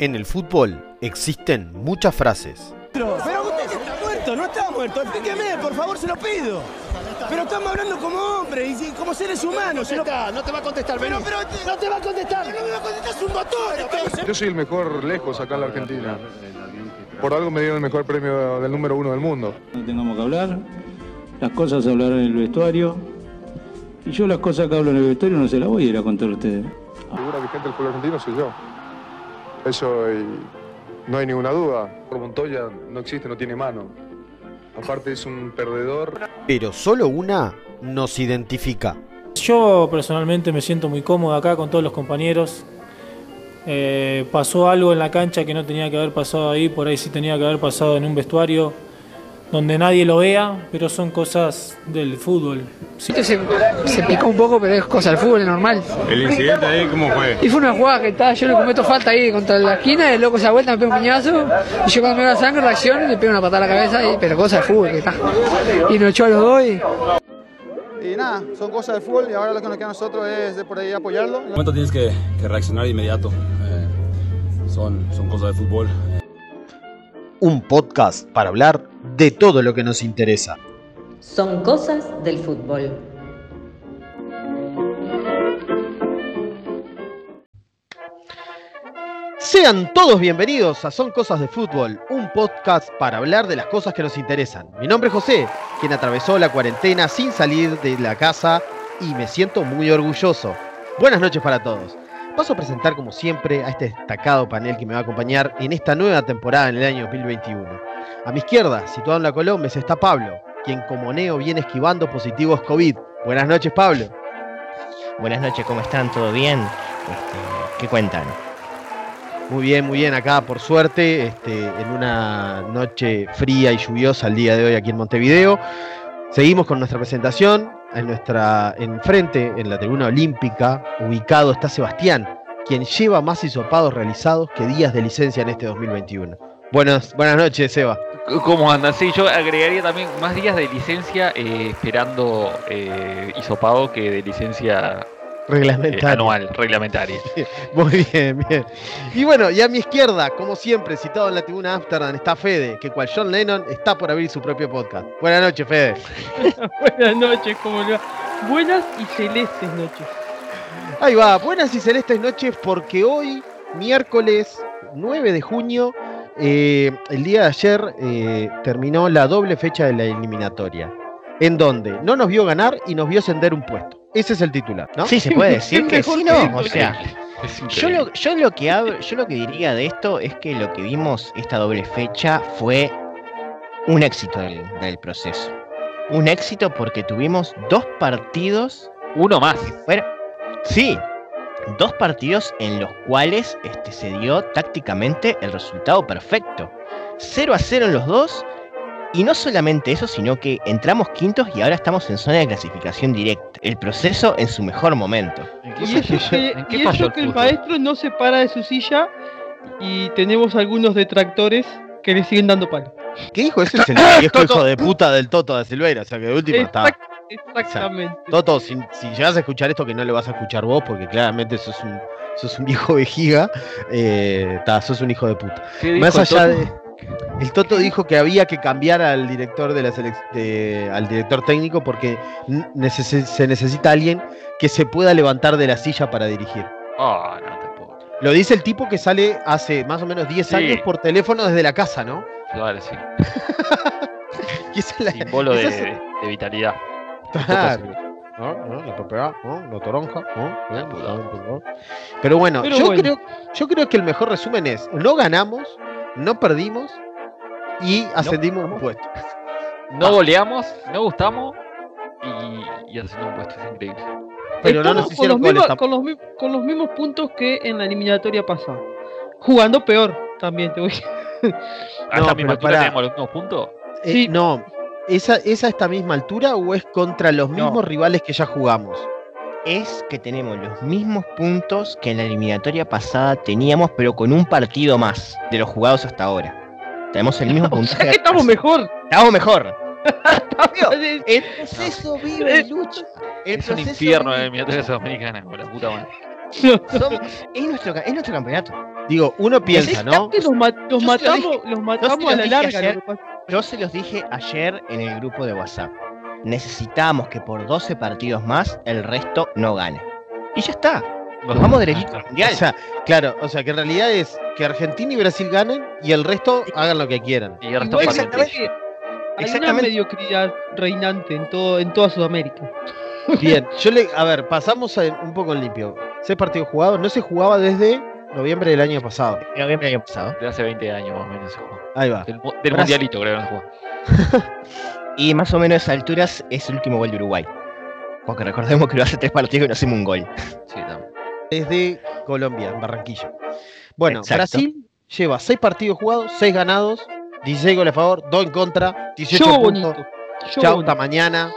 En el fútbol existen muchas frases. Pero usted está muerto, no está muerto. Explíqueme, por favor, se lo pido. Pero estamos hablando como hombres y como seres humanos. No, no te va a contestar, Pero, pero, no te va a contestar. No me va a contestar, es un motor. Yo soy el mejor lejos acá en la Argentina. Por algo me dieron el mejor premio del número uno del mundo. No tengamos que hablar, las cosas se hablarán en el vestuario. Y yo las cosas que hablo en el vestuario no se las voy a ir a contar a ustedes. La figura vigente del fútbol argentino soy yo. Eso y no hay ninguna duda. Por Montoya no existe, no tiene mano. Aparte es un perdedor. Pero solo una nos identifica. Yo personalmente me siento muy cómodo acá con todos los compañeros. Eh, pasó algo en la cancha que no tenía que haber pasado ahí, por ahí sí tenía que haber pasado en un vestuario donde nadie lo vea, pero son cosas del fútbol. Sí. Se, se picó un poco, pero es cosa del fútbol, es normal. ¿El incidente ahí cómo fue? Y fue una jugada que estaba, yo le cometo falta ahí contra la esquina, el loco se da vuelta, me pega un piñazo, y yo cuando me da sangre reacciono y le pego una patada a la cabeza, y, pero cosa del fútbol que está. Y nos echó a los dos y... Y nada, son cosas del fútbol y ahora lo que nos queda a nosotros es de por ahí apoyarlo. En momento tienes que, que reaccionar de inmediato. Eh, son, son cosas de fútbol. Un podcast para hablar de todo lo que nos interesa. Son cosas del fútbol. Sean todos bienvenidos a Son Cosas de Fútbol, un podcast para hablar de las cosas que nos interesan. Mi nombre es José, quien atravesó la cuarentena sin salir de la casa y me siento muy orgulloso. Buenas noches para todos. Paso a presentar como siempre a este destacado panel que me va a acompañar en esta nueva temporada en el año 2021. A mi izquierda, situado en la Colombia, está Pablo, quien como neo viene esquivando positivos COVID. Buenas noches Pablo. Buenas noches, ¿cómo están? ¿Todo bien? Este, ¿Qué cuentan? Muy bien, muy bien. Acá, por suerte, este, en una noche fría y lluviosa el día de hoy aquí en Montevideo. Seguimos con nuestra presentación. En nuestra enfrente, en la tribuna olímpica, ubicado está Sebastián, quien lleva más hisopados realizados que días de licencia en este 2021. Buenas, buenas noches, Seba. ¿Cómo andan? Sí, yo agregaría también más días de licencia eh, esperando eh, hisopado que de licencia eh, Reglamentaria. anual, reglamentaria. Muy bien, bien. Y bueno, y a mi izquierda, como siempre, citado en la tribuna Amsterdam, está Fede, que cual John Lennon está por abrir su propio podcast. Buenas noches, Fede. Buenas noches, ¿cómo le va? Buenas y celestes noches. Ahí va, buenas y celestes noches, porque hoy, miércoles 9 de junio, eh, el día de ayer eh, terminó la doble fecha de la eliminatoria, en donde no nos vio ganar y nos vio ascender un puesto. Ese es el titular, ¿no? Sí, se puede decir que sí, ¿no? O sea, Es yo lo, yo lo que hab- yo lo que diría de esto es que lo que vimos esta doble fecha fue un éxito del, del proceso. Un éxito porque tuvimos dos partidos Uno más. Bueno, sí, dos partidos en los cuales este, se dio tácticamente el resultado perfecto. 0 a 0 en los dos. Y no solamente eso, sino que entramos quintos y ahora estamos en zona de clasificación directa. El proceso en su mejor momento. Y eso que, ¿En qué y eso el que el maestro no se para de su silla y tenemos algunos detractores que le siguen dando palo. ¿Qué dijo? Ese es el viejo hijo de puta del Toto de Silveira. O sea que de última está. Exact- exactamente. Toto, si, si llegas a escuchar esto, que no lo vas a escuchar vos, porque claramente sos un, sos un viejo vejiga, eh, ta, sos un hijo de puta. ¿Qué dijo Más allá Toto? de. El Toto dijo que había que cambiar al director de la de- al director técnico porque neces- se necesita alguien que se pueda levantar de la silla para dirigir. Ah, no te puedo. Lo dice el tipo que sale hace más o menos 10 Sí. años por teléfono desde la casa, ¿no? Claro, sí. Esa es la- Símbolo de, es- de vitalidad. Claro. ¿no? ¿no? La propiedad, ¿no? La toronja. Pero bueno, Pero yo, bueno. Creo, yo creo que el mejor resumen es, no ganamos, no perdimos y ascendimos un puesto. No goleamos, no gustamos y, y haciendo un puesto es increíble. Pero no nos con, hicieron los goles mismos, con, los, con los mismos puntos que en la eliminatoria pasada. Jugando peor también, te voy a ¿A No, esta misma altura tenemos los mismos puntos? Eh, sí. No, ¿esa, ¿esa a esta misma altura o es contra los mismos rivales que ya jugamos? Es que tenemos los mismos puntos que en la eliminatoria pasada teníamos, pero con un partido más de los jugados hasta ahora. Tenemos el mismo O puntaje. sea que estamos mejor. Estamos mejor. Es- El proceso vive y lucha. El Es un infierno vive la y eliminatoria lucha. sudamericana, con la puta madre. Somos- es, nuestro, es nuestro campeonato. Digo, uno piensa, ¿no? Que los, ma- matamos, dije- los matamos a la larga. ayer. Yo se los dije ayer en el grupo de WhatsApp. Necesitamos que por 12 partidos más el resto no gane. Y ya está. Nos vamos derechito al mundial. O sea, claro, o sea que en realidad es que Argentina y Brasil ganen y el resto hagan lo que quieran. Y el resto Igual que Hay una Exactamente. mediocridad reinante en todo en toda Sudamérica. Bien, yo le, a ver, pasamos a- un poco en limpio. Seis partidos jugados, no se jugaba desde noviembre del año pasado. Noviembre del año pasado. De hace 20 años más o menos se jugó. Ahí va. Del, mundialito creo que no se jugó. Y más o menos a esas alturas es el último gol de Uruguay. Porque recordemos que lo hace tres partidos y no hacemos un gol. Sí, también. Desde Colombia, en Barranquilla. Bueno, Exacto. Brasil lleva seis partidos jugados, seis ganados, 16 goles a favor, 2 en contra, 18 Yo puntos. bonito. Yo Chao, bonito. hasta mañana.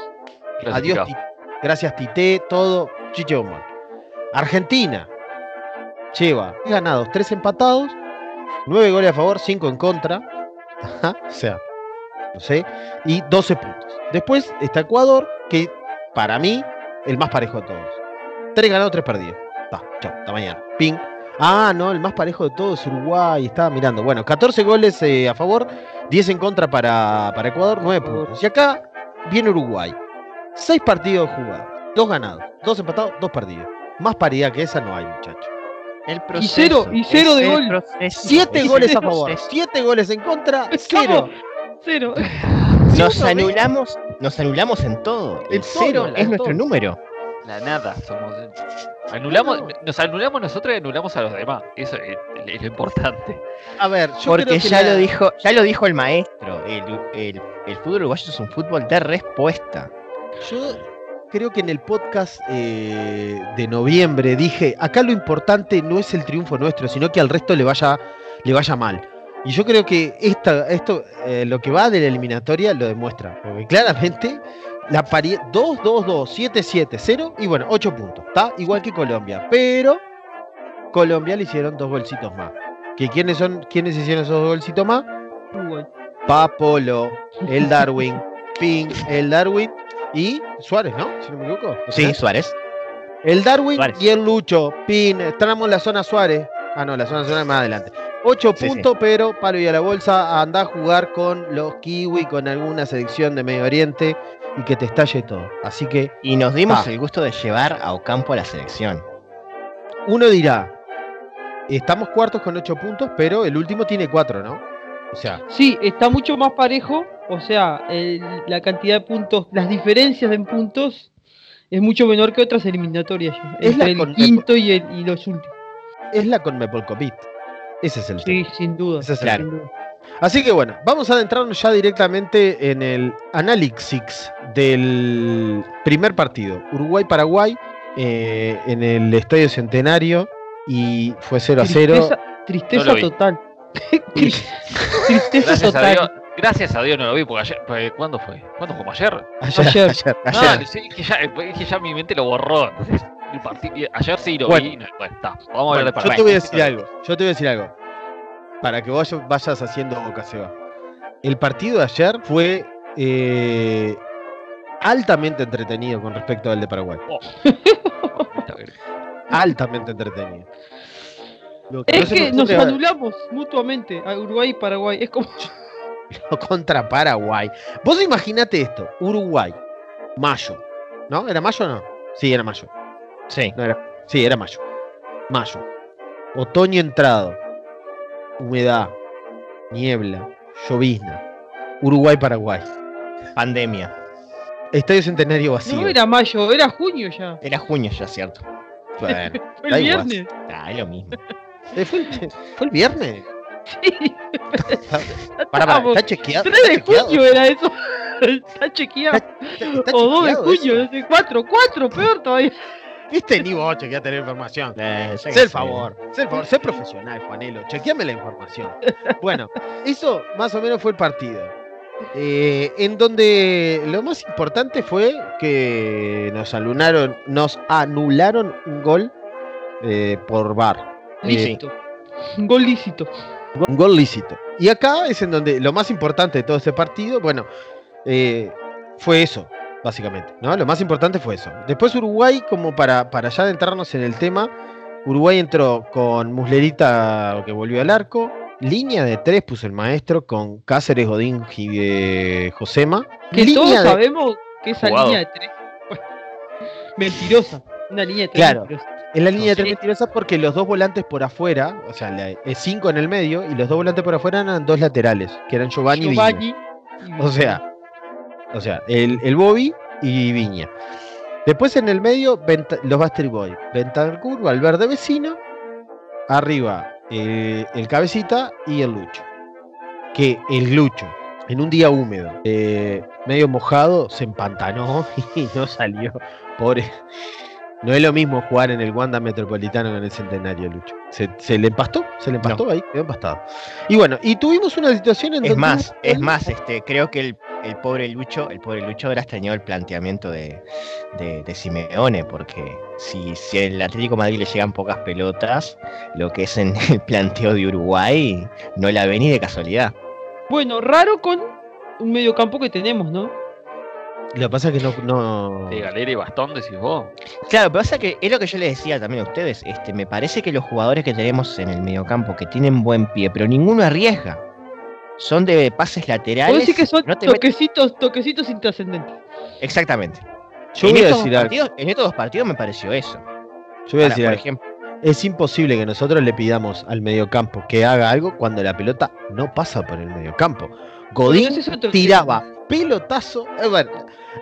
Adiós. Ti- gracias Tite, todo, chiche. Argentina lleva seis ganados, 3 empatados, 9 goles a favor, 5 en contra. Ajá, o sea, no sé, y 12 puntos. Después está Ecuador, que para mí, el más parejo de todos. 3 ganados, 3 perdidos. Está, chao, hasta mañana. Ping. Ah, no, el más parejo de todos es Uruguay. Estaba mirando. Bueno, 14 goles eh, a favor, 10 en contra para, para Ecuador, 9 puntos. Y acá viene Uruguay. 6 partidos jugados, 2 ganados, 2 empatados, 2 perdidos. Más paridad que esa no hay, muchachos. El Y cero, y cero de gol. 7 goles a favor, 7 goles en contra, 0. Cero. Nos Sí, uno ve- anulamos, nos anulamos en todo. El cero en es nuestro todo. número. La nada. Somos... Anulamos, nos anulamos nosotros y anulamos a los demás. Eso es, es lo importante. A ver, yo Porque creo que ya la- lo dijo, ya lo dijo el maestro. El, el- el fútbol uruguayo es un fútbol de respuesta. Yo creo que en el podcast eh, de noviembre dije, acá lo importante no es el triunfo nuestro, sino que al resto le vaya, le vaya mal. Y yo creo que esta, esto, eh, lo que va de la eliminatoria lo demuestra. Porque claramente la paridad 2, 2, 2, 7, 7, 0 y bueno, 8 puntos. Está igual que Colombia. Pero Colombia le hicieron dos golcitos más. ¿Que quiénes son? ¿Quiénes hicieron esos dos golcitos más? Papolo, el Darwin, Ping, el Darwin y Suárez, ¿no? Si no me equivoco. ¿No Sí? Suárez. El Darwin Suárez. y el Lucho, Pin, estamos en la zona Suárez. Ah, no, la zona Suárez más adelante. 8 Sí, sí. puntos, pero palo y a la bolsa, anda a jugar con los Kiwi, con alguna selección de Medio Oriente y que te estalle todo. Así que Y nos dimos el gusto de llevar a Ocampo a la selección. uno dirá, estamos cuartos con 8 puntos, pero el último tiene 4, ¿no? O sea, Sí, está mucho más parejo. O sea, el- la cantidad de puntos, las diferencias en puntos es mucho menor que otras eliminatorias. Es la entre el con- quinto y, el- y los últimos. es la con Mepolcopit. Ese es el tema. Sí, sin duda. Ese es el Claro. sin duda. Así que bueno, vamos a adentrarnos ya directamente en el análisis del primer partido. Uruguay-Paraguay eh, en el Estadio Centenario y fue 0 a 0. Tristeza, No tristeza vi. total. tristeza Gracias a, total. Dios, gracias a Dios no lo vi, porque ayer. porque ¿Cuándo fue? ¿Cuándo fue? ¿Ayer? Ayer, Ayer. ayer, Ah, ayer. sí, es que ya, es que ya mi mente lo borró. Entonces, el partido, ayer sí lo Bueno. vi. no, bueno, está. Vamos a hablar de Bueno, yo te voy a decir algo. Yo te voy a decir algo. Para que vos vayas haciendo boca, Seba. El partido de ayer fue eh, altamente entretenido con respecto al de Paraguay. Bien. Altamente entretenido. Lo que Es no que nos anulamos mutuamente a Uruguay y Paraguay. Es como. contra Paraguay. Vos imaginate esto, Uruguay, mayo, ¿no? ¿Era mayo o no? Sí, era mayo. Sí. No era, sí, era mayo. Mayo. Otoño entrado. Humedad. Niebla. Llovizna. Uruguay, Paraguay. Pandemia. Estadio Centenario vacío. No era mayo, era junio ya. Era junio ya, ¿cierto? Bueno, Fue el viernes. Ah, es lo mismo. Eh, ¿Fue, el- fue el viernes? Sí. Para, para, Estábamos- ¿está chequeado? 3 ¿Está de chequeado? junio era eso. Está chequeado. ¿Está O 2 de junio, eso? no sé, 4, 4, peor todavía. Viste, ni vos chequeás tener información. Eh, Sé el favor, sé el favor, sé profesional, Juanelo. Chequeame la información. Bueno, eso más o menos fue el partido. Eh, en donde lo más importante fue que nos anularon, nos anularon un gol eh, por. Eh, Lícito. Un gol lícito. un gol lícito. Y acá es en donde lo más importante de todo este partido, bueno, eh, fue eso, básicamente, ¿no? Lo más importante fue eso. Después Uruguay, como para, para ya adentrarnos en el tema, Uruguay entró con Muslerita que volvió al arco. Línea de tres puso el maestro con Cáceres, Godín y eh, Josema. Que Línea todos de- sabemos que esa Jugado. línea de tres. mentirosa. Una línea de tres. Claro. mentirosa. Es la línea de tres Sí. mentirosas porque los dos volantes por afuera, o sea, es cinco en el medio y los dos volantes por afuera eran dos laterales, que eran Giovanni, y Viña. Giovanni. O sea, o sea, el, el Bobby y Viña. Después en el medio, los Bastard Boy. Bentancur, Valverde vecino. Arriba, eh, el Cabecita y el Lucho. Que el Lucho, en un día húmedo, eh, medio mojado, se empantanó y no salió. Pobre. No es lo mismo jugar en el Wanda Metropolitano que en el Centenario, Lucho. Se, se le empastó, se le empastó ahí, quedó empastado. Y bueno, y tuvimos una situación en Es donde más, un es más, este, creo que el, el pobre Lucho, el pobre Lucho habrá extrañado el planteamiento de, de, de Simeone, porque si, si el Atlético de Madrid le llegan pocas pelotas, lo que es en el planteo de Uruguay no la ve ni de casualidad. Bueno, raro con un mediocampo que tenemos, ¿no? Lo que pasa es que no. no... De galera y bastón, decís vos. Claro, pero pasa que es lo que yo les decía también a ustedes. Este, me parece que los jugadores que tenemos en el mediocampo que tienen buen pie, pero ninguno arriesga. Son de pases laterales. Puedo decir que son no te met- toquecitos, toquecitos intrascendentes. Exactamente. Yo en, voy a estos decir algo. partidos, en estos dos partidos me pareció eso. Yo voy a decir por ejemplo, Es imposible que nosotros le pidamos al mediocampo que haga algo cuando la pelota no pasa por el mediocampo. Godín tiraba pelotazo. A ver,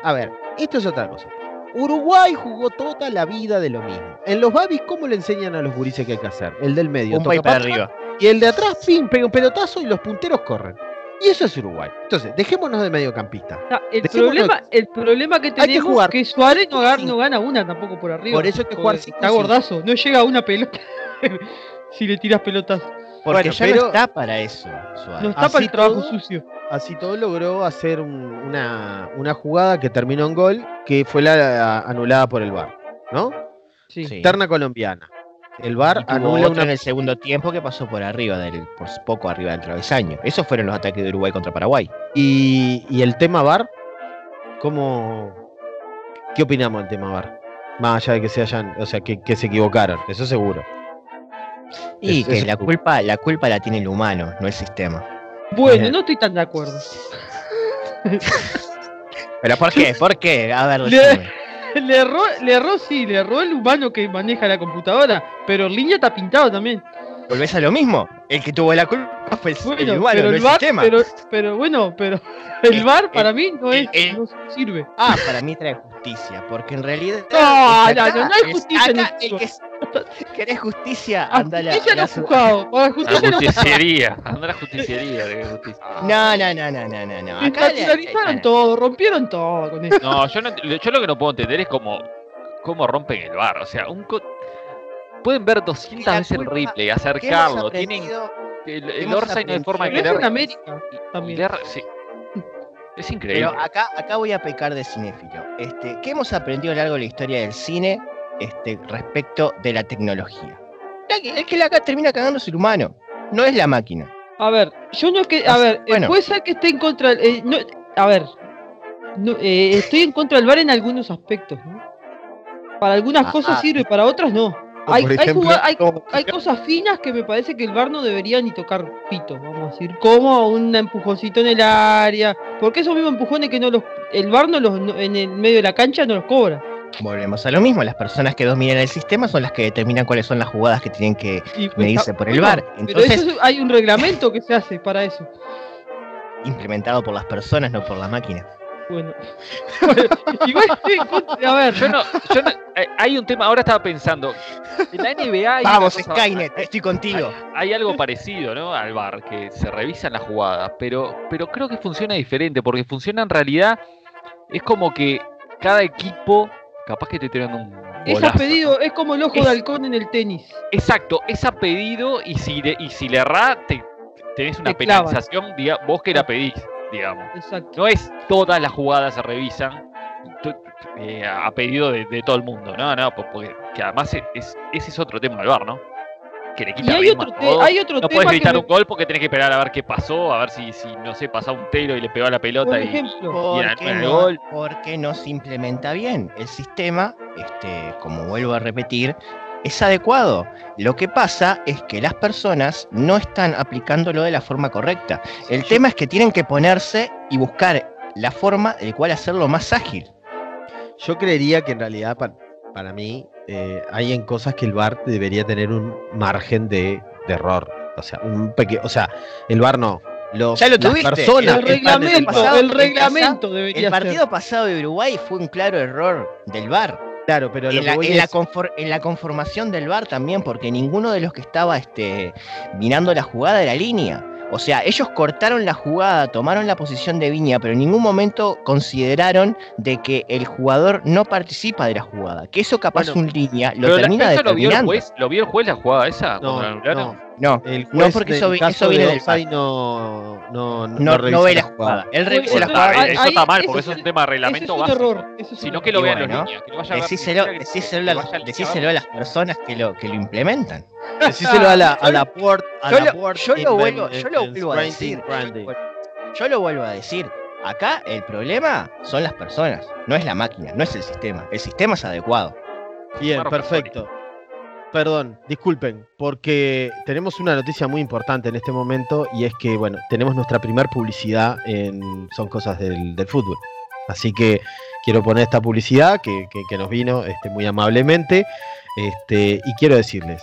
a ver, esto es otra cosa. Uruguay jugó toda la vida de lo mismo. En los babis, ¿cómo le enseñan a los gurises qué hay que hacer? El del medio. un toca para atrás, arriba. Y el de atrás, pim, pega un pelotazo y los punteros corren. Y eso es Uruguay. Entonces, dejémonos de mediocampista. El, Dejémonos- problema, el problema que que tenemos es jugar que Suárez no, gana- no gana una tampoco por arriba. Por eso hay que jugar Porque cinco Está cinco. gordazo, no llega a una pelota si le tiras pelotas. Porque Bueno, ya pero- no está para eso, Suárez. No está para el trabajo todo- sucio. Así todo logró hacer un- una, una jugada que terminó en gol, que fue la anulada por el VAR, ¿no? Sí. Sí. Terna colombiana. El VAR anula una en el segundo tiempo que pasó por arriba del, por poco arriba del travesaño. Esos fueron los ataques de Uruguay contra Paraguay. y, y el tema VAR, ¿cómo qué opinamos del tema VAR? Más allá de que se hayan, o sea, que, que se equivocaron, eso seguro. Y Es- que eso la es- culpa, la culpa la tiene el humano, no el sistema. Bueno, no estoy tan de acuerdo. ¿Pero por qué? ¿Por qué? A ver, Le, erró, le erró, sí, le erró el humano que maneja la computadora, pero línea está pintado también. ¿Volvés a lo mismo? El que tuvo la culpa fue el, el Bueno, humano, pero no el el VAR, sistema. pero, pero bueno, pero el VAR para el- mí no el- es, el- no sirve. Ah, para mí trae justicia, porque en realidad. No, no, no, no hay justicia en el el que es- ¿Querés justicia? A Anda la- justicia la no juzgado, a La justicia justiciería. Anda la justiciería. No, no, no, no, no, no, no. Acá le- Desnaturalizaron todo, rompieron todo con eso. No, yo, no, yo lo que no puedo entender es cómo, cómo rompen el bar. O sea, un co- pueden ver 200 La veces el replay, ¿Qué hemos acercarlo. Tienen el, el Orsay no hay forma de Pero que es le en América y también. le erre- sí. Es increíble. Pero acá, acá voy a pecar de cinéfilo. Este, ¿Qué hemos aprendido a lo largo de la historia del cine este, respecto de la tecnología? El que la ca- termina cagando es el humano, no es la máquina. A ver, yo no que, a Así- ver, eh, bueno. puede ser que esté en contra, eh, no, a ver, no, eh, estoy en contra del VAR en algunos aspectos, ¿no? Para algunas Ah, cosas ah. sirve, para otras no. Hay, hay cosas finas que me parece que el VAR no debería ni tocar pito, vamos a decir, como un empujoncito en el área, porque esos mismos empujones que no los, el VAR no los, no- en el medio de la cancha no los cobra. Volvemos a lo mismo, las personas que dominan el sistema son las que determinan cuáles son las jugadas que tienen que Y, pues, medirse por el bueno, VAR. pero Entonces, eso es- hay un reglamento que se hace para eso. implementado por las personas, no por la máquina. Bueno, Bueno, igual contra- a ver, Yo no, yo no- eh, hay un tema, ahora estaba pensando, en la NBA hay, Vamos, cosa- Skynet, estoy contigo. hay algo parecido, ¿no? Al bar, que se revisan las jugadas, pero, pero creo que funciona diferente, porque funciona en realidad, es como que cada equipo, capaz que te tiran un es a golazo, pedido, es como el ojo Es- de halcón en el tenis. Exacto, es a pedido y si le, y si le errás, te, tenés una Te penalización, diga, vos que la pedís, digamos. Exacto. No es todas las jugadas se revisan eh, a pedido de, de todo el mundo, no, no, po- porque que además es, es- ese es otro tema del bar, ¿no? Que le quita Y hay ritmo otro, a te- todo. hay otro No tema puedes que evitar me- un gol porque tenés que esperar a ver qué pasó, a ver si, si no sé, pasó un telo y le pegó a la pelota por y, ejemplo, no, gol. porque no se implementa bien. El sistema, este, como vuelvo a repetir, es adecuado. Lo que pasa es que las personas no están aplicándolo de la forma correcta. El tema es que tienen que ponerse y buscar la forma de cual hacerlo más ágil. Yo creería que en realidad para, mí eh, hay en cosas que el VAR debería tener un margen de, de error. O sea, un pequeño, o sea, el VAR no. Los, Ya lo las tuviste. personas El reglamento, pasado- el reglamento debería El partido ser. pasado de Uruguay fue un claro error del VAR. Claro, pero En la, en la es- confor- en la conformación del VAR también, porque ninguno de los que estaba este, mirando la jugada era línea. O sea, ellos cortaron la jugada, tomaron la posición de Viña, pero en ningún momento consideraron de que el jugador no participa de la jugada. Que eso capaz Bueno, un línea lo Pero la- termina ¿eso lo vio el determinando. juez? ¿Lo vio el juez la jugada esa? La no. No, El no porque eso, vi- eso viene de del offside no, no, no, No, revisa no ve la jugada. Él revisa la está jugada. bien, eso está mal, porque es eso es un tema de Ese reglamento es un básico. error. ese es un Sino que lo vean los niños. Decíselo, a- las personas que lo, que lo implementan. Decíselo a la, a la port, a Yo la lo- port yo lo in- vuelvo- yo lo vuelvo a decir. Brandy. Yo lo vuelvo a decir. Acá el problema son las personas, no es la máquina, no es el sistema. El sistema es adecuado. Bien, perfecto. Perdón, disculpen, porque tenemos una noticia muy importante en este momento y es que, bueno, tenemos nuestra primer publicidad en Son Cosas del, del Fútbol. Así que quiero poner esta publicidad que, que- que nos vino este, muy amablemente este, y quiero decirles,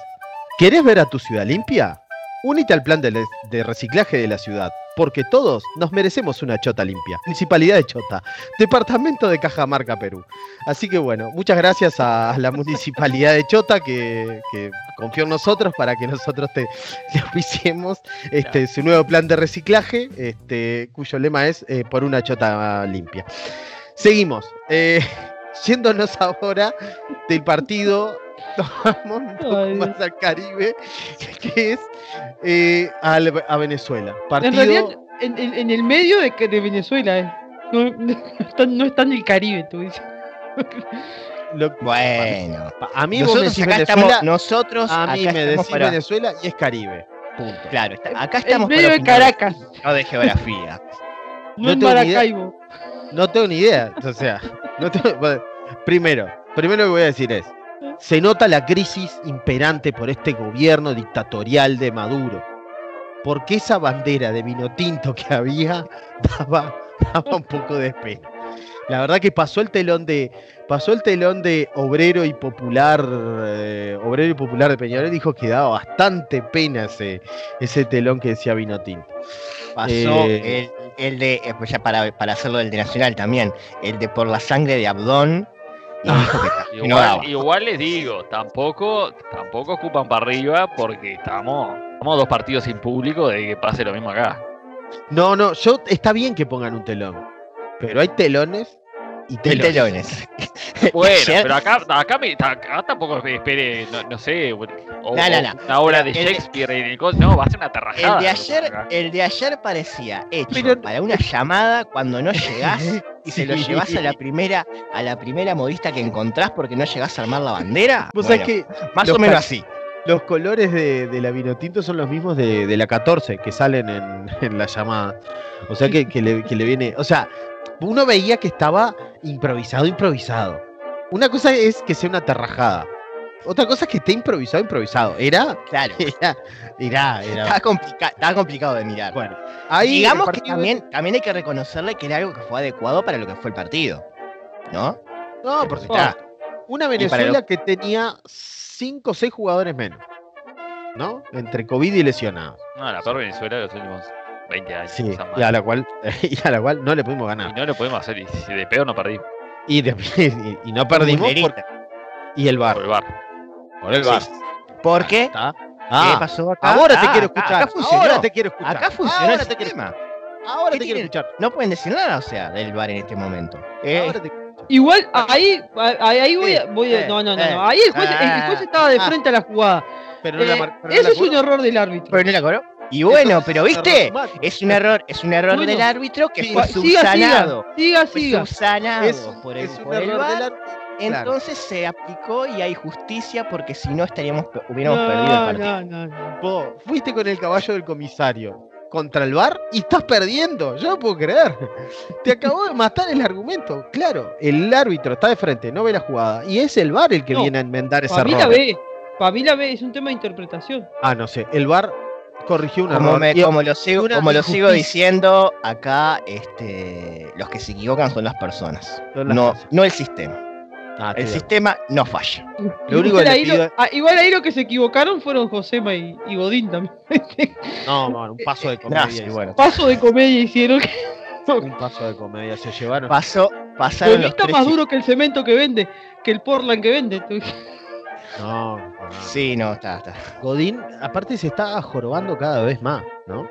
¿querés ver a tu ciudad limpia? Únete al plan de, de reciclaje de la ciudad, porque todos nos merecemos una chota limpia. Municipalidad de Chota, Departamento de Cajamarca, Perú. Así que bueno, muchas gracias a la Municipalidad de Chota que, que confió en nosotros para que nosotros te, le oficiemos este, su nuevo plan de reciclaje, este, cuyo lema es eh, por una chota limpia. Seguimos. eh, yéndonos ahora del partido, nos vamos un poco Ay, más al Caribe, que es eh, a Venezuela. En Partido, realidad, en, en- en el medio de, que- de Venezuela, eh. no, no está, no está en el Caribe, tú dices. lo- Bueno, a mí vos me nosotros decís acá Venezuela, estamos, nosotros a mí acá me decís para- Venezuela y es Caribe. Punto. Claro, está- acá En estamos medio para de Caracas, no de geografía. no, No en tengo ni idea. Maracaibo. No tengo ni idea. O sea, no tengo- bueno, primero, primero que voy a decir es, se nota la crisis imperante por este gobierno dictatorial de Maduro. Porque esa bandera de vino tinto que había daba, daba un poco de pena. La verdad que pasó el telón de pasó el telón de obrero y popular eh, obrero y popular de Peñarol dijo que daba bastante pena ese, ese telón que decía vino tinto. Pasó Eh, el, el de, eh, pues ya para, para hacerlo del de Nacional también, el de por la sangre de Abdón. No. Igual, igual les digo, tampoco, tampoco ocupan para arriba porque estamos, estamos dos partidos sin público de que pase lo mismo acá. No, no, yo está bien que pongan un telón, pero hay telones y Y telones. Bueno, pero acá, acá, me- acá tampoco me espere, no, no sé, o, o No, no, no. una obra de el Shakespeare el cos- no, va a ser una terrajada. El de ayer, el de ayer parecía hecho Pero- para una llamada cuando no llegás y se lo llevas a la primera, a la primera modista que encontrás porque no llegás a armar la bandera. Vos Bueno, sabés que más o menos así. los colores de, de la Vinotinto son los mismos de, de la 14 que salen en, en la llamada. O sea que, que le, que le viene. O sea, uno veía que estaba improvisado, improvisado. Una cosa es que sea una terrajada. Otra cosa es que esté improvisado, improvisado. Era. Claro. Era. Era. era- Estaba, complica- estaba complicado de mirar. Bueno, ahí. Digamos que también, también hay que reconocerle que era algo que fue adecuado para lo que fue el partido. ¿No? No, por Está. supuesto. Una Y Venezuela lo- que tenía 5 o 6 jugadores menos. ¿No? Entre COVID y lesionados. No, la peor Venezuela de los últimos 20 años. Sí, y a la cual, y a la cual no le pudimos Y ganar. no lo podemos hacer, y si de peor no perdimos. Y, de- y, y no perdimos por, y el Por bar. el bar. Por el bar. ¿Por qué? ¿Qué Ah, pasó acá? ahora te Ah, quiero acá- escuchar. Acá funcionó. ahora te quiero escuchar. Acá funcionó Ahora el te quiero sistema. Ahora ¿Qué te quiero escuchar. No pueden decir nada, o sea, del bar en este momento. Eh, Ahora te quiero. Igual, ahí, ahí, voy, voy No, no, no, no. Ahí el juez, el juez estaba de Ah. frente a la jugada. Pero no la Eh, pero no eso la es un error del árbitro. pero no la cobró. Y bueno, pero viste, es un error, es un error Bueno. del árbitro que Sí, fue siga, siga, subsanado. siga, Fue subsanado Es, por el, es un por el error VAR, del Entonces se aplicó y hay justicia porque si no estaríamos hubiéramos No, perdido el partido. no, no, no. Vos fuiste con el caballo del comisario contra el bar y estás perdiendo. Yo no puedo creer. Te acabó de matar el argumento. Claro, el árbitro está de frente, no ve la jugada. Y es el bar el que No, viene a enmendar mí error. la ve. Para mí la B es un tema de interpretación. Ah, no sé. El VAR corrigió un Como, error. me- Y- como lo sigo, una como lo sigo injusticia. diciendo, acá este, los que se equivocan son las personas, Son las no, personas. no el sistema. Ah, El sistema no falla. Lo único que igual, le ahí pido- lo, ah, igual ahí lo que se equivocaron fueron Josema y, y Godín también. No, no, un paso de comedia. hicieron. bueno. Paso de comedia hicieron. Un paso de comedia se llevaron. Pasó, pasaron Godín los está tres más duro que el cemento que vende, que el Portland que vende. tú. No, no. Sí, no, está, está. Godín, aparte, se está jorobando cada vez más, ¿no?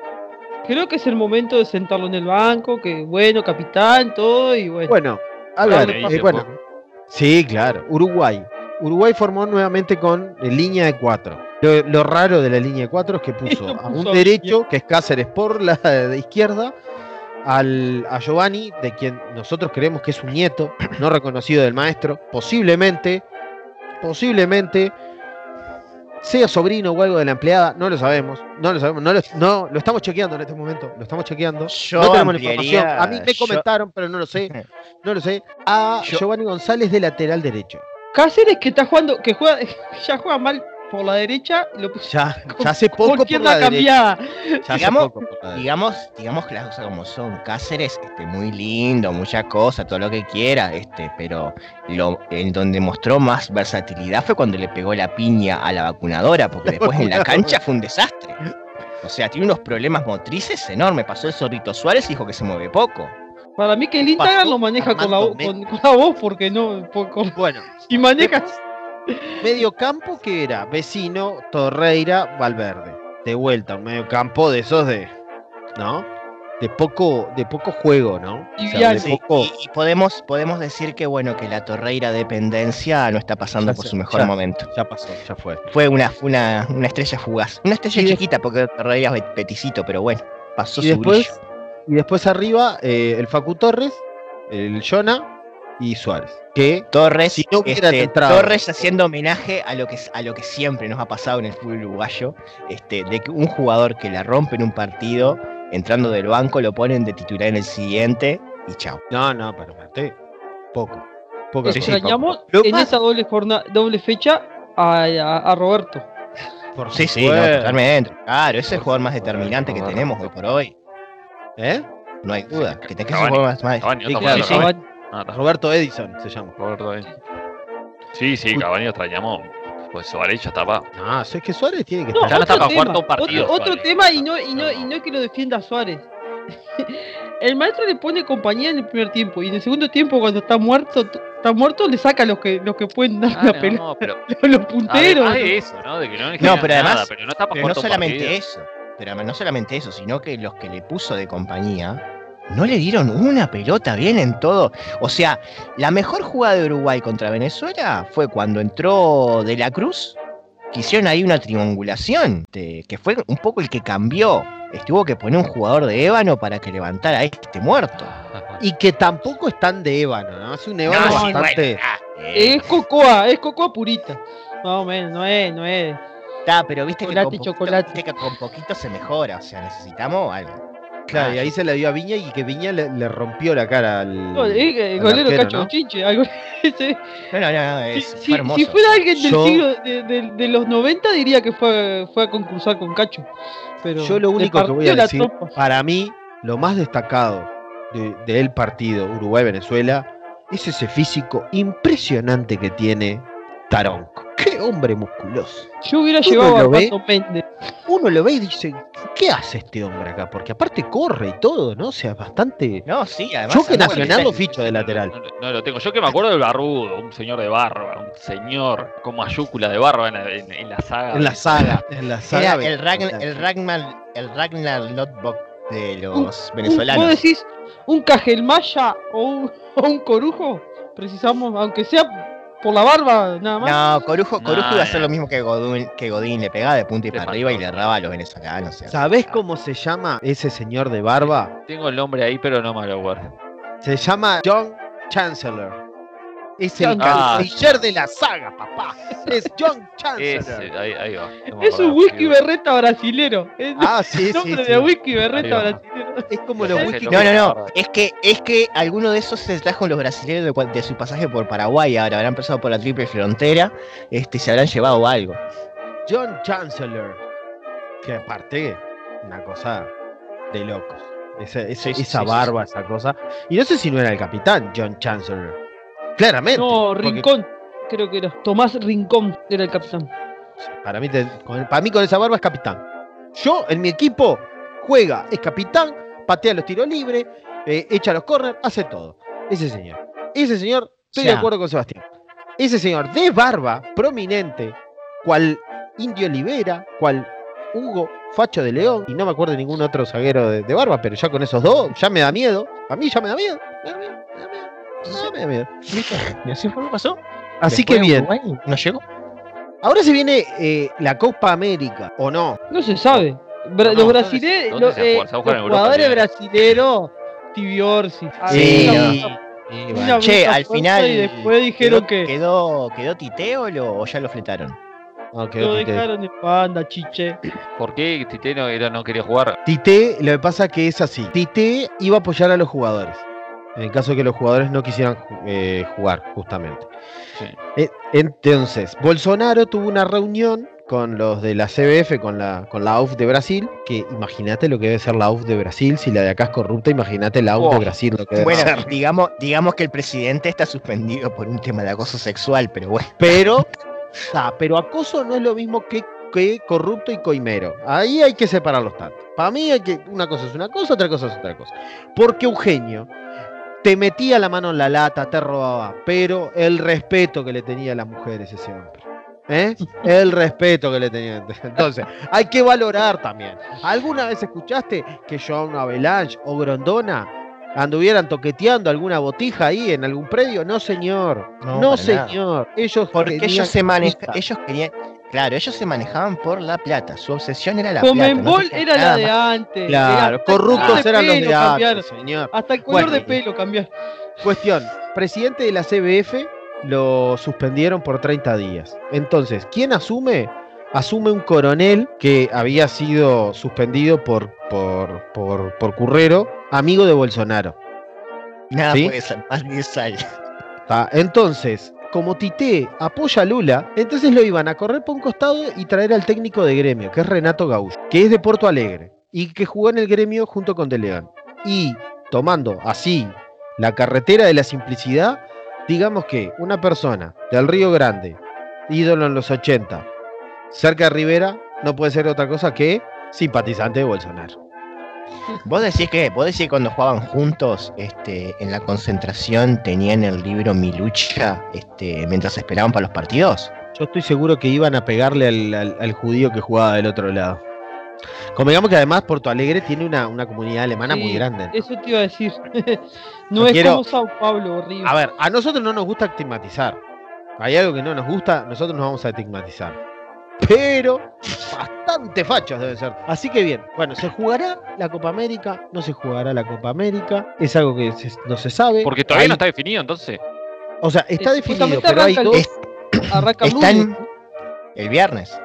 Creo que es el momento de sentarlo en el banco, que bueno, capitán, todo, y bueno. Bueno, a Ahora ver, le eh, bueno. Sí, claro. Uruguay. Uruguay formó nuevamente con línea de cuatro. Lo, lo raro de la línea de cuatro es que puso a un derecho, que es Cáceres por la de izquierda, al, a Giovanni, de quien nosotros creemos que es un nieto, no reconocido del maestro, posiblemente, posiblemente sea sobrino o algo de la empleada, no lo sabemos, no lo sabemos, no lo, no, lo estamos chequeando en este momento, lo estamos chequeando. Yo no tenemos la información. A mí me yo- comentaron, pero no lo sé, no lo sé, a Yo- Giovanni González de lateral derecho. Cáceres que está jugando, que juega, ya juega mal por la derecha, lo puso Ya, ya hace poco con por la cambiada. Ya hace Digamos- poco por la derecha. Digamos, digamos que las cosas como son. Cáceres, este, muy lindo, mucha cosa, todo lo que quiera, este, pero lo, en donde mostró más versatilidad fue cuando le pegó la piña a la vacunadora, porque después en la cancha fue un desastre. O sea, tiene unos problemas motrices enormes. Pasó el Zorrito Suárez y dijo que se mueve poco. Para mí que el Instagram Pasó lo maneja con la, con, con la voz, porque no. por- con- Bueno, si manejas. Medio campo que era vecino, Torreira, Valverde. De vuelta, un medio campo de esos de. ¿No? De poco, de poco juego, ¿no? O sea, de Sí, poco. Y, y podemos, podemos decir que bueno, que la Torreira dependencia no está pasando Ya por se- su mejor ya. momento. Ya pasó, ya fue. Fue una, una, una estrella fugaz. Una estrella Y chiquita porque Torreira es peticito, pero bueno, pasó Y su después, brillo. y después arriba, eh, el Facu Torres, el Jonah y Suárez. Que Torres, si no este, entrado- Torres haciendo homenaje a lo que a lo que siempre nos ha pasado en el fútbol uruguayo, este, de que un jugador que la rompe en un partido, entrando del banco, lo ponen de titular en el siguiente y chao. No, no, pero Mate, poco. Poco. Sí, sí, Extrañamos Lo en esa doble jornada, doble fecha a, a- a Roberto. Por Sí, sí, no, totalmente. Claro, ese es el jugador más determinante que tenemos hoy por hoy. ¿Eh? No hay duda. Que te que es el Cavani, jugador más, más- Ah. Roberto Edison se llama. Roberto ahí. Sí, sí, Cavani lo extrañamos. Pues Suárez ya estaba. No, es que Suárez tiene que No, estar. Ya no para jugar tema, todo un partido, Otro, otro Suárez. tema y no, y, no, y no es que lo defienda a Suárez. El maestro le pone compañía en el primer tiempo y en el segundo tiempo cuando está muerto, está muerto le saca los que los que pueden dar Ah, la no, pelota, no, pero los punteros. además de eso, ¿no? De que no, No, pero nada, además- pero no está para Pero jugar no solamente partido. eso, pero además no solamente eso, sino que los que le puso de compañía no le dieron una pelota bien en todo. O sea, la mejor jugada de Uruguay contra Venezuela fue cuando entró De la Cruz, que hicieron ahí una triangulación, de- que fue un poco el que cambió. Estuvo que poner un jugador de ébano para que levantara a este muerto. Y que tampoco es tan de ébano, ¿no? Es un ébano No, bastante. bueno, ah, eh, Es cocoa, es cocoa purita. Más o menos, no es, no es. está, pero viste que, poquito, viste que con poquito se mejora. O sea, necesitamos algo. Claro, y Ah, ahí se la dio a Viña y que Viña le, le rompió la cara al. No, el golero arquero, Cacho ¿no? Chinche, algo ese. No, no, no, Si, es, si- hermoso. si fuera alguien del Yo- siglo de, de- de los 90 diría que fue, fue a concursar con Cacho. Pero Yo lo único que voy a decir, para mí, lo más destacado de- del partido Uruguay-Venezuela es ese físico impresionante que tiene Taronco. ¡Qué hombre musculoso! Yo hubiera uno llevado a lo ve- Armando Méndez. Uno lo ve y dice, ¿qué hace este hombre acá? Porque aparte corre y todo, ¿no? O sea, bastante... No, sí, además. Yo que Nacional lo ficho de lateral. No, no, no lo tengo. Yo que me acuerdo del barrudo, un señor de barba, un señor con mayúscula de barba en, la- en- en la saga. En la saga, en la saga. Era el, Ragn- Venezuela. el Ragnar, el Ragnar Lodbrok de los Un- venezolanos. ¿Vos decís un Cajelmaya o un, o un Corujo? Precisamos, aunque sea por la barba, nada más. No, Corujo, Corujo iba a hacer lo mismo que Godín, que Godín le pegaba de punta y para arriba y le erraba a los venezolanos. o sea, ¿Sabés cómo se llama ese señor de barba? Tengo el nombre ahí, pero no me lo guardo. Se llama John Chancellor. Es el Ah, canciller de la saga, papá. Es John Chancellor. Ese, ahí, ahí va. no me Es un whisky berreta brasilero. Es Ah, sí, el nombre sí, de sí. whisky berreta brasilero. Es como los whisky. No, no, no. Es que, es que alguno de esos se trajo los brasileños de, su pasaje por Paraguay. Ahora habrán pasado por la triple frontera este, se habrán llevado algo. John Chancellor. Que aparte, una cosa de locos. Esa, esa- Sí, sí, esa sí, sí, barba, esa cosa. Y no sé si no era el capitán, John Chancellor. Claramente. No, porque Rincón. Creo que era. Tomás Rincón era el capitán. Para mí, te- para mí con esa barba es capitán. Yo, en mi equipo, juega, es capitán, patea los tiros libres, eh, echa los corners, hace todo. Ese señor. Ese señor, estoy de acuerdo con Sebastián. Ese señor de barba, prominente, cual Indio Olivera, cual Hugo Facho de León, y no me acuerdo de ningún otro zaguero de, de barba, pero ya con esos dos, ya me da miedo. A mí ya me da miedo. Me da miedo, ¿Y así fue lo que pasó? Así Después que bien. Uruguay ¿No llegó? Ahora se viene eh, la Copa América, ¿o no? No se sabe. Bra- No, los ¿dónde- brasileños, los, eh, los jugadores también. brasileros, Tibiorsi. Sí, no. bueno. Che, al final. Y después dijeron quedó, que Quedó, ¿Quedó Tite o, lo- o ya lo fletaron? No, lo dejaron de banda, chiche. ¿Por qué Tite no, era, no quería jugar? Tite, lo que pasa es que es así. Tite iba a apoyar a los jugadores. En el caso de que los jugadores no quisieran eh, jugar, justamente. Sí. Eh, Entonces, Bolsonaro tuvo una reunión con los de la CBF, con la, con la UF de Brasil, que imagínate lo que debe ser la UF de Brasil, si la de acá es corrupta, imagínate la UF de Oh. Brasil lo que debe Bueno, ser. digamos, digamos que el presidente está suspendido por un tema de acoso sexual, pero bueno. Pero, ah, pero acoso no es lo mismo que, que corrupto y coimero. Ahí hay que separarlos tanto. Para mí hay que, una cosa es una cosa, otra cosa es otra cosa. Porque Eugenio te metía la mano en la lata, te robaba, pero el respeto que le tenía a las mujeres ese hombre. ¿Eh? El respeto que le tenía. Entonces, hay que valorar también. ¿Alguna vez escuchaste que Joan Avalanche o Grondona anduvieran toqueteando alguna botija ahí en algún predio? No, señor. No, No, para nada. señor. Ellos Porque ellos se manejan, ellos querían, claro, ellos se manejaban por la plata, su obsesión era la plata. no Comenbol era la de más. antes. Claro, corruptos eran los de antes, señor. Hasta el color Bueno. de pelo cambiaron. Cuestión, presidente de la CBF lo suspendieron por 30 días. Entonces, ¿quién asume? Asume un coronel que había sido suspendido por, por, por, por Currero, amigo de Bolsonaro. Nada ¿Sí? puede ser más 10 años. ¿tá? Entonces, como Tite apoya a Lula, entonces lo iban a correr por un costado y traer al técnico de gremio, que es Renato Gaúcho, que es de Porto Alegre y que jugó en el gremio junto con De León. Y tomando así la carretera de la simplicidad, digamos que una persona del Río Grande, ídolo en los 80, cerca de Rivera, no puede ser otra cosa que simpatizante de Bolsonaro. Vos decís que, vos decís que cuando jugaban juntos, este, en la concentración tenían el libro Mi lucha, este, mientras esperaban para los partidos. Yo estoy seguro que iban a pegarle al, al- al judío que jugaba del otro lado. Convengamos que además Porto Alegre tiene una, una comunidad alemana muy grande. ¿no? Eso te iba a decir. no No es quiero- como Sao Paulo, horrible. A ver, a nosotros no nos gusta estigmatizar. Hay algo que no nos gusta, nosotros nos vamos a estigmatizar. Pero bastante fachos deben ser. Así que bien, bueno, ¿se jugará la Copa América? ¿No se jugará la Copa América? Es algo que se- no se sabe. Porque todavía Hay- no está definido, entonces. O sea, está definido, pero hay dos. Es- Arranca el están lunes. el viernes.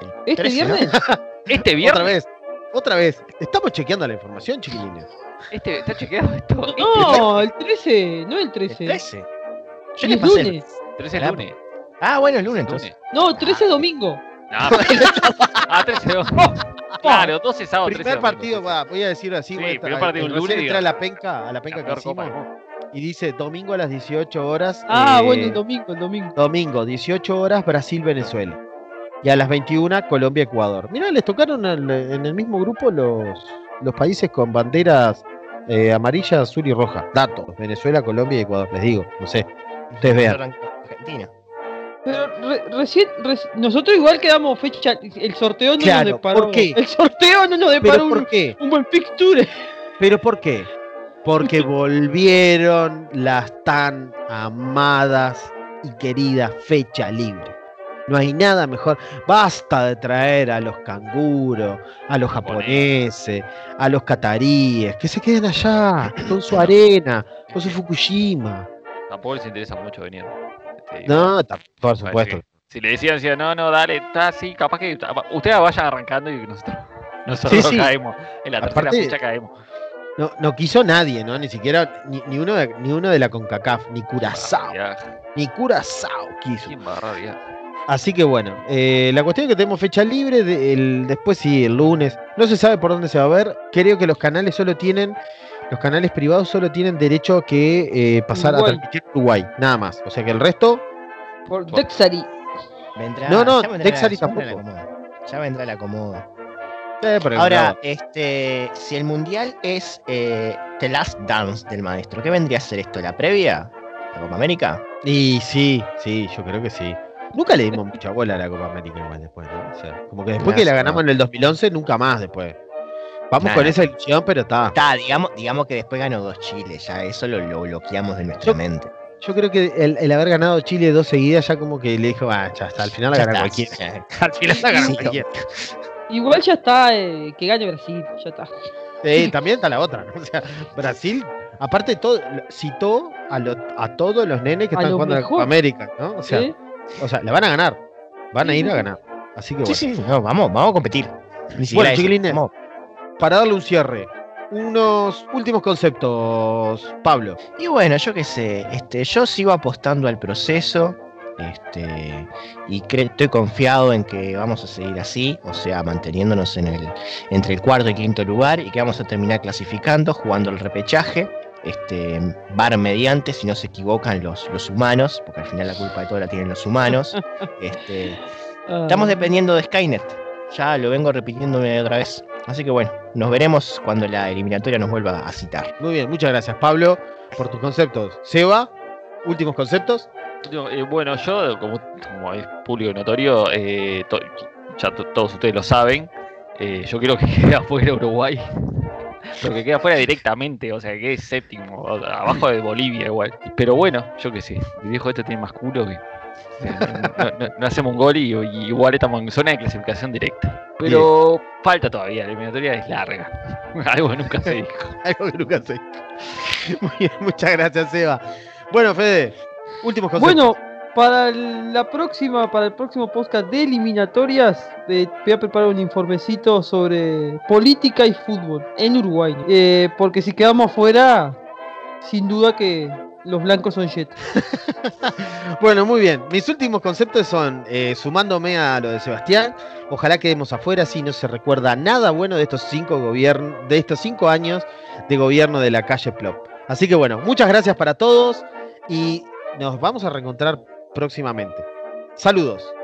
El ¿Este 13, ¿no? viernes? Este Otra viernes. vez, otra vez. Estamos chequeando la información, chiquilines. Este, ¿Está chequeado esto? No, el 13, no el El 13. 13. Yo Y le es pasé. el- lunes. 13 es lunes. Ah, bueno, el lunes entonces. No, 13 es domingo. Ah, ah, 13 de Claro, 12 sábado, 13 Primer domingo. partido, va, voy a decirlo así. Sí, voy a primer partido recién lunes, entré a la penca, a la penca La que copa hicimos, y dice domingo a las 18 horas. Ah, eh, bueno, el domingo, el domingo. Domingo, 18 horas, Brasil-Venezuela. Y a las 21, Colombia-Ecuador. Mirá, les tocaron al- en el mismo grupo los, los países con banderas eh, amarilla, azul y roja. Datos. Venezuela, Colombia y Ecuador. Les digo, no sé. Ustedes vean. Argentina. Pero re- recién, reci- nosotros igual quedamos fecha, el sorteo no Claro, nos deparó. ¿por qué? El sorteo no nos deparó ¿Pero un, por qué? un buen fixture. ¿Pero por qué? Porque volvieron las tan amadas y queridas fecha libre. No hay nada mejor. Basta de traer a los canguros, a los japoneses, a los cataríes, que se queden allá, con su arena, con su Fukushima. tampoco les interesa mucho venir. No, por supuesto. Si le decían, decían, no, no, dale, está así, capaz que ustedes vayan arrancando y nosotros, nosotros Sí, sí. caemos. En la tercera Aparte- fecha caemos. No, no quiso nadie, ¿no? Ni siquiera, ni, ni uno, de, ni uno de la CONCACAF, ni Curazao, ni Curazao quiso. Así que bueno, eh, la cuestión es que tenemos fecha libre, de- el- después sí, el lunes, no se sabe por dónde se va a ver, creo que los canales solo tienen, los canales privados solo tienen derecho a que eh, pasar Uruguay. a transmitir Uruguay, nada más, o sea que el resto, Por Dexari. Vendrá- No, no, Dexari la- tampoco. acomodo. Ya vendrá el acomodo. eh, el Ahora, lado. este, si el mundial es eh, The Last Dance del maestro, ¿qué vendría a ser esto? ¿La previa? ¿La Copa América? y sí, sí, yo creo que sí. Nunca le dimos mucha bola a la Copa América igual después, ¿no? O sea, como que después No, que la no. ganamos en el 2011, nunca más después. Vamos Nada. con esa ilusión, pero está. Está, digamos, digamos que después ganó dos Chile, ya eso lo, lo bloqueamos de nuestra Yo- mente. Yo creo que el, el haber ganado Chile dos seguidas ya como que le dijo, ah, ya está, al final la está, cualquiera. Al final la gana Sí, cualquiera. Igual ya está, eh, que gane Brasil, ya está. Sí, también está la otra. O sea, Brasil, aparte todo, citó a, lo- a todos los nenes que A están jugando en la Copa. América, ¿no? O sea, ¿Sí? o sea, la van a ganar. Van a Sí, ir sí, a sí. ganar. Así que Sí, bueno. sí, no, vamos, vamos a competir. Ni siquiera Bueno, eso, chiquilines, vamos. Para darle un cierre, unos últimos conceptos, Pablo. Y bueno, yo qué sé, este, yo sigo apostando al proceso, este, y estoy confiado en que vamos a seguir así, o sea, manteniéndonos en el, entre el cuarto y quinto lugar, y que vamos a terminar clasificando, jugando el repechaje, este, bar mediante, si no se equivocan los, los humanos, porque al final la culpa de todo la tienen los humanos. este, Ah, estamos dependiendo de Skynet, ya lo vengo repitiéndome otra vez. Así que bueno, nos veremos cuando la eliminatoria nos vuelva a citar. Muy bien, muchas gracias, Pablo, por tus conceptos. Seba, últimos conceptos. Eh, bueno, yo, como, como es público y notorio, eh, to- ya to- todos ustedes lo saben, eh, yo quiero que quede afuera Uruguay. Pero que quede afuera directamente, o sea, que quede séptimo, o- abajo de Bolivia igual. Pero bueno, yo qué sé, mi viejo este tiene más culo que... o sea, no, no- no hacemos un gol y, y igual estamos en zona de clasificación directa. Pero falta todavía, la eliminatoria es larga. Algo nunca se dijo. Algo que nunca sé. Muy bien, muchas gracias, Seba. Bueno, Fede, últimos conceptos. Bueno, para el- la próxima, para el próximo podcast de eliminatorias, eh, voy a preparar un informecito sobre política y fútbol en Uruguay. Eh, porque si quedamos afuera, sin duda que los blancos son jet. Bueno, muy bien. Mis últimos conceptos son, eh, sumándome a lo de Sebastián, ojalá quedemos afuera, así no se recuerda nada bueno de estos cinco gobiernos, de estos cinco años de gobierno de la calle Plop. Así que bueno, muchas gracias para todos y nos vamos a reencontrar próximamente. Saludos.